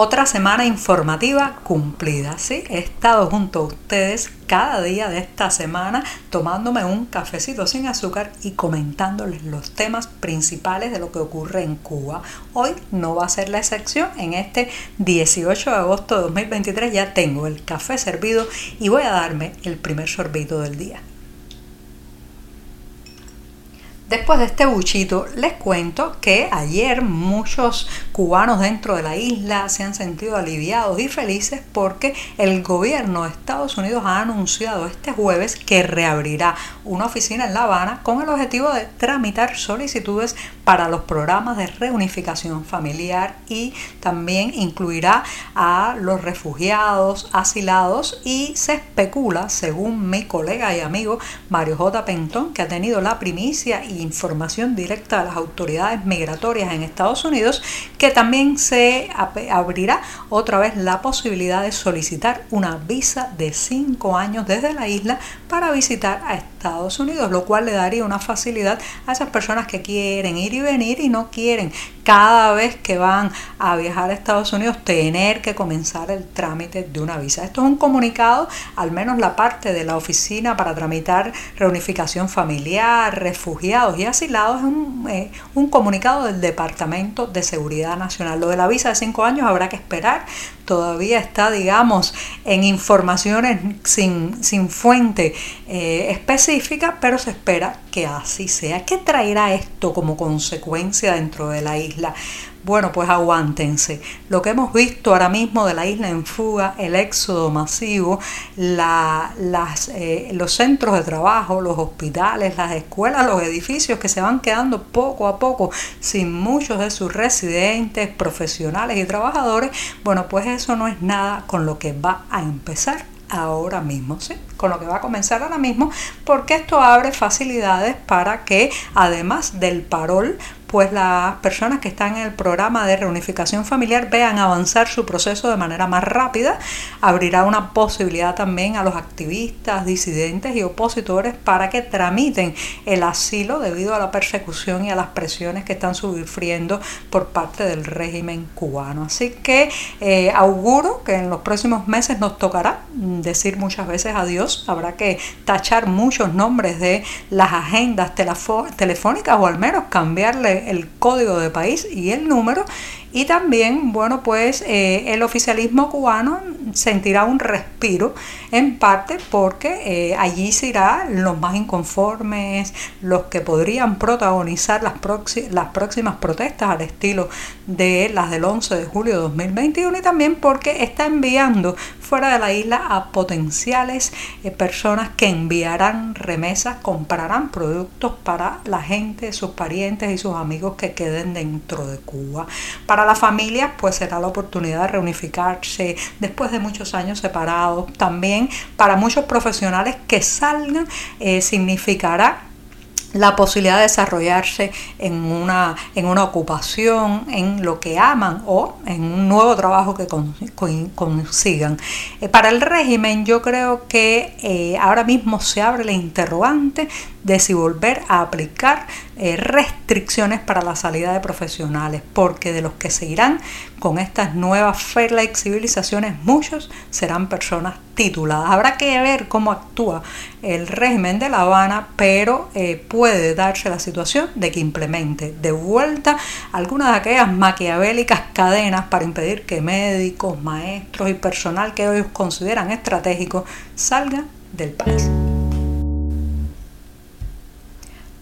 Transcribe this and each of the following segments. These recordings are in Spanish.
Otra semana informativa cumplida, ¿sí? He estado junto a ustedes cada día de esta semana tomándome un cafecito sin azúcar y comentándoles los temas principales de lo que ocurre en Cuba. Hoy no va a ser la excepción. En este 18 de agosto de 2023 ya tengo el café servido y voy a darme el primer sorbito del día. Después de este buchito, les cuento que ayer muchos cubanos dentro de la isla se han sentido aliviados y felices porque el gobierno de Estados Unidos ha anunciado este jueves que reabrirá una oficina en La Habana con el objetivo de tramitar solicitudes para los programas de reunificación familiar y también incluirá a los refugiados, asilados y se especula, según mi colega y amigo Mario J. Pentón, que ha tenido la primicia y información directa a las autoridades migratorias en Estados Unidos, que también se abrirá otra vez la posibilidad de solicitar una visa de cinco años desde la isla para visitar a Estados Unidos, lo cual le daría una facilidad a esas personas que quieren ir y venir y no quieren cada vez que van a viajar a Estados Unidos tener que comenzar el trámite de una visa. Esto es un comunicado, al menos la parte de la oficina para tramitar reunificación familiar, refugiados y asilados, es un, eh, un comunicado del Departamento de Seguridad Nacional. Lo de la visa de cinco años habrá que esperar, todavía está, digamos, en informaciones sin, sin fuente eh, específica, pero se espera que así sea. ¿Qué traerá esto como consecuencia dentro de la isla? Bueno, pues aguántense. Lo que hemos visto ahora mismo de la isla en fuga, el éxodo masivo, eh, los centros de trabajo, los hospitales, las escuelas, los edificios que se van quedando poco a poco sin muchos de sus residentes, profesionales y trabajadores, bueno, pues eso no es nada con lo que va a empezar ahora mismo, ¿sí? con lo que va a comenzar ahora mismo, porque esto abre facilidades para que además del parol pues las personas que están en el programa de reunificación familiar vean avanzar su proceso de manera más rápida, abrirá una posibilidad también a los activistas, disidentes y opositores para que tramiten el asilo debido a la persecución y a las presiones que están sufriendo por parte del régimen cubano. Así que eh, auguro que en los próximos meses nos tocará decir muchas veces adiós, habrá que tachar muchos nombres de las agendas telefónicas o al menos cambiarle el código de país y el número. Y también, bueno, pues eh, el oficialismo cubano sentirá un respiro en parte porque eh, allí se irán los más inconformes, los que podrían protagonizar las, las próximas protestas al estilo de las del 11 de julio de 2021 y también porque está enviando fuera de la isla a potenciales eh, personas que enviarán remesas, comprarán productos para la gente, sus parientes y sus amigos que queden dentro de Cuba. Para las familias, pues será la oportunidad de reunificarse después de muchos años separados. También para muchos profesionales que salgan eh, significará la posibilidad de desarrollarse en una, en una ocupación, en lo que aman o en un nuevo trabajo que consigan. Eh, para el régimen yo creo que eh, ahora mismo se abre la interrogante de si volver a aplicar eh, restricciones para la salida de profesionales, porque de los que se irán con estas nuevas flexibilizaciones, muchos serán personas tituladas. Habrá que ver cómo actúa el régimen de La Habana, pero eh, puede darse la situación de que implemente de vuelta algunas de aquellas maquiavélicas cadenas para impedir que médicos, maestros y personal que ellos consideran estratégico salgan del país.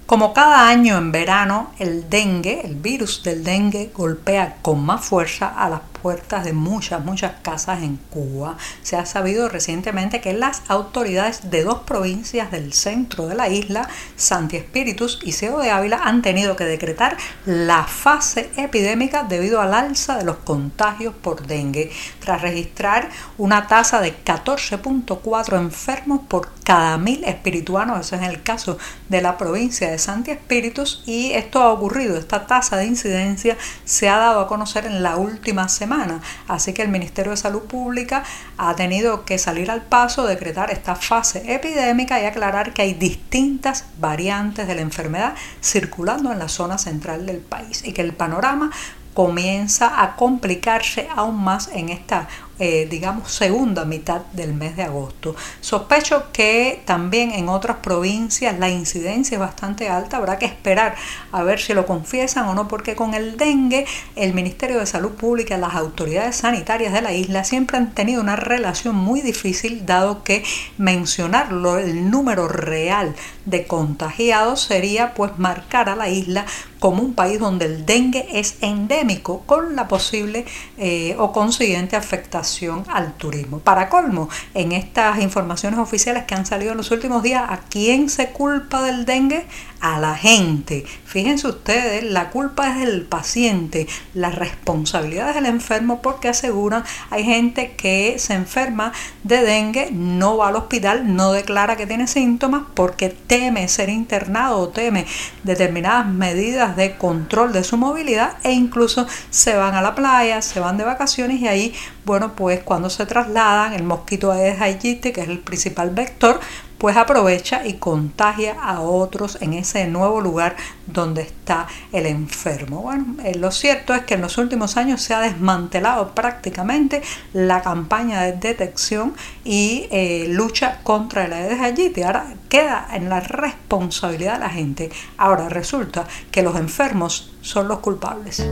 Como cada año en verano, el dengue, el virus del dengue, golpea con más fuerza a las de muchas, muchas casas en Cuba. Se ha sabido recientemente que las autoridades de dos provincias del centro de la isla, Santi Espíritus y Ciego de Ávila, han tenido que decretar la fase epidémica debido al alza de los contagios por dengue, tras registrar una tasa de 14.4 enfermos por cada mil espirituanos. Ese es el caso de la provincia de Santi Espíritus y esto ha ocurrido, esta tasa de incidencia se ha dado a conocer en la última semana. Así que el Ministerio de Salud Pública ha tenido que salir al paso, decretar esta fase epidémica y aclarar que hay distintas variantes de la enfermedad circulando en la zona central del país y que el panorama comienza a complicarse aún más en esta eh, digamos, segunda mitad del mes de agosto. Sospecho que también en otras provincias la incidencia es bastante alta, habrá que esperar a ver si lo confiesan o no, porque con el dengue el Ministerio de Salud Pública, las autoridades sanitarias de la isla siempre han tenido una relación muy difícil, dado que mencionarlo, el número real de contagiados sería pues marcar a la isla como un país donde el dengue es endémico, con la posible eh, o consiguiente afectación al turismo. Para colmo, en estas informaciones oficiales que han salido en los últimos días, ¿a quién se culpa del dengue? A la gente. Fíjense ustedes, la culpa es del paciente, la responsabilidad es del enfermo porque aseguran hay gente que se enferma de dengue, no va al hospital, no declara que tiene síntomas porque teme ser internado o teme determinadas medidas de control de su movilidad e incluso se van a la playa, se van de vacaciones y ahí, bueno, pues cuando se trasladan, el mosquito Aedes aegypti, que es el principal vector, pues aprovecha y contagia a otros en ese nuevo lugar donde está el enfermo. Bueno, eh, lo cierto es que en los últimos años se ha desmantelado prácticamente la campaña de detección y eh, lucha contra el Aedes aegypti. Ahora queda en la responsabilidad de la gente. Ahora resulta que los enfermos son los culpables.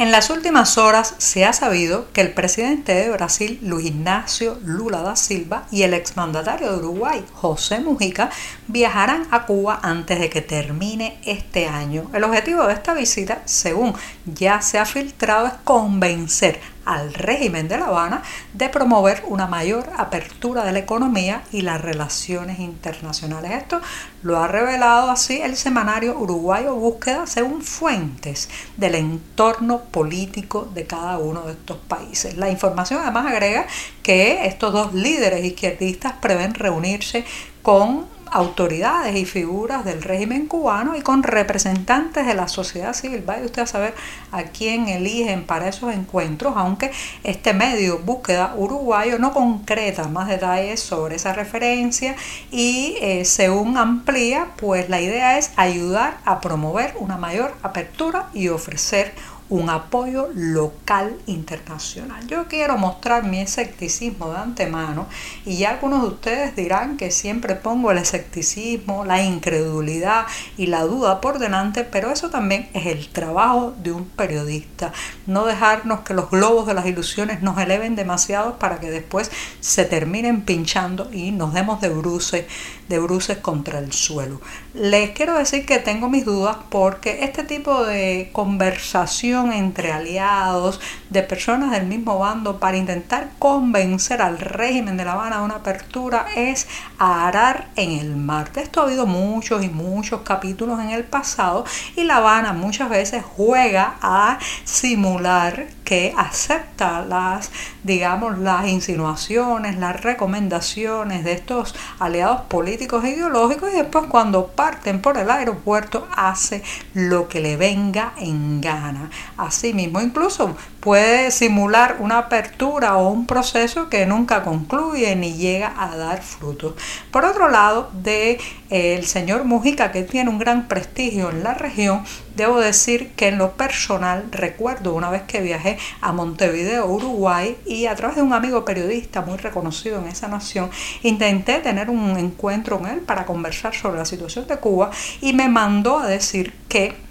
En las últimas horas se ha sabido que el presidente de Brasil, Luis Ignacio Lula da Silva, y el exmandatario de Uruguay, José Mujica, viajarán a Cuba antes de que termine este año. El objetivo de esta visita, según ya se ha filtrado, es convencer al régimen de La Habana de promover una mayor apertura de la economía y las relaciones internacionales. Esto lo ha revelado así el semanario uruguayo Búsqueda según fuentes del entorno político de cada uno de estos países. La información además agrega que estos dos líderes izquierdistas prevén reunirse con autoridades y figuras del régimen cubano y con representantes de la sociedad civil. Vaya usted a saber a quién eligen para esos encuentros, aunque este medio búsqueda uruguayo no concreta más detalles sobre esa referencia y eh, según amplía, pues la idea es ayudar a promover una mayor apertura y ofrecer un apoyo local internacional. Yo quiero mostrar mi escepticismo de antemano y ya algunos de ustedes dirán que siempre pongo el escepticismo, la incredulidad y la duda por delante, pero eso también es el trabajo de un periodista. No dejarnos que los globos de las ilusiones nos eleven demasiado para que después se terminen pinchando y nos demos de bruces, de bruces contra el suelo. Les quiero decir que tengo mis dudas porque este tipo de conversación entre aliados, de personas del mismo bando para intentar convencer al régimen de La Habana de una apertura es arar en el mar. Esto ha habido muchos y muchos capítulos en el pasado y La Habana muchas veces juega a simular que acepta las, digamos, las insinuaciones, las recomendaciones de estos aliados políticos e ideológicos y después cuando parten por el aeropuerto hace lo que le venga en gana. Así mismo, incluso puede simular una apertura o un proceso que nunca concluye ni llega a dar frutos. Por otro lado, de eh, el señor Mujica, que tiene un gran prestigio en la región, debo decir que en lo personal recuerdo una vez que viajé a Montevideo, Uruguay, y a través de un amigo periodista muy reconocido en esa nación, intenté tener un encuentro con él para conversar sobre la situación de Cuba y me mandó a decir que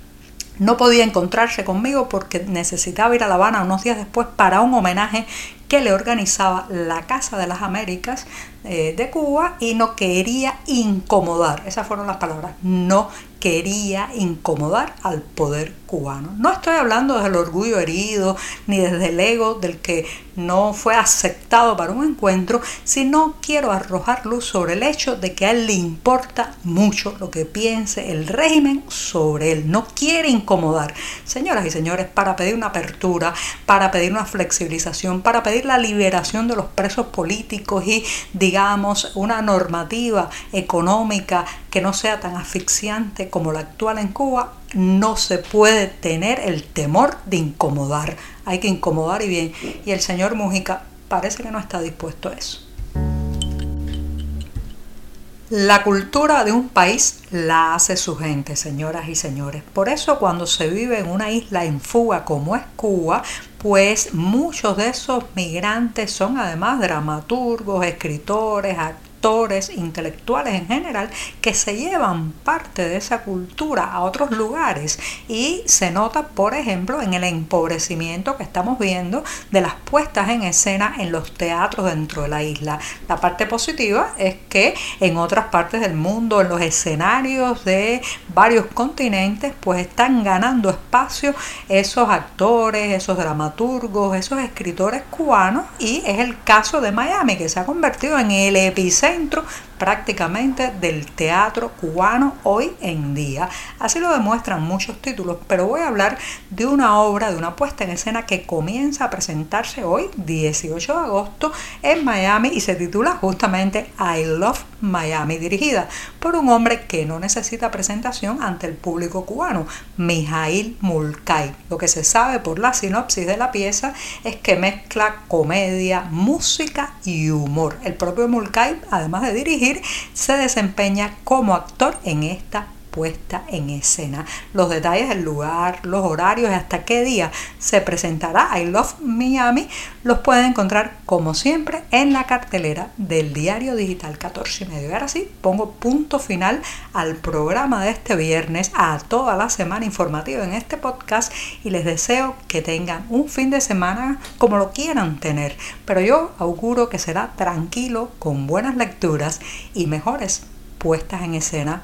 no podía encontrarse conmigo porque necesitaba ir a La Habana unos días después para un homenaje que le organizaba la Casa de las Américas eh, de Cuba y no quería incomodar, esas fueron las palabras, no quería incomodar al poder cubano. No estoy hablando desde el orgullo herido ni desde el ego del que no fue aceptado para un encuentro, sino quiero arrojar luz sobre el hecho de que a él le importa mucho lo que piense el régimen sobre él. No quiere incomodar. Señoras y señores, para pedir una apertura, para pedir una flexibilización, para pedir la liberación de los presos políticos y, digamos, una normativa económica que no sea tan asfixiante como la actual en Cuba, no se puede tener el temor de incomodar. Hay que incomodar y bien. Y el señor Mújica parece que no está dispuesto a eso. La cultura de un país la hace su gente, señoras y señores. Por eso cuando se vive en una isla en fuga como es Cuba, pues muchos de esos migrantes son además dramaturgos, escritores, actores intelectuales en general, que se llevan parte de esa cultura a otros lugares y se nota, por ejemplo, en el empobrecimiento que estamos viendo de las puestas en escena en los teatros dentro de la isla. La parte positiva es que en otras partes del mundo, en los escenarios de varios continentes, pues están ganando espacio esos actores, esos dramaturgos, esos escritores cubanos y es el caso de Miami que se ha convertido en el epicentro centro prácticamente del teatro cubano hoy en día. Así lo demuestran muchos títulos, pero voy a hablar de una obra, de una puesta en escena que comienza a presentarse hoy, 18 de agosto, en Miami y se titula justamente I Love Miami, dirigida por un hombre que no necesita presentación ante el público cubano, Mijail Mulkay. Lo que se sabe por la sinopsis de la pieza es que mezcla comedia, música y humor. El propio Mulkay, además de dirigir, se desempeña como actor en esta en escena. Los detalles del lugar, los horarios y hasta qué día se presentará I Love Miami los pueden encontrar como siempre en la cartelera del diario digital 14 y medio. Y ahora sí, pongo punto final al programa de este viernes, a toda la semana informativa en este podcast y les deseo que tengan un fin de semana como lo quieran tener. Pero yo auguro que será tranquilo, con buenas lecturas y mejores puestas en escena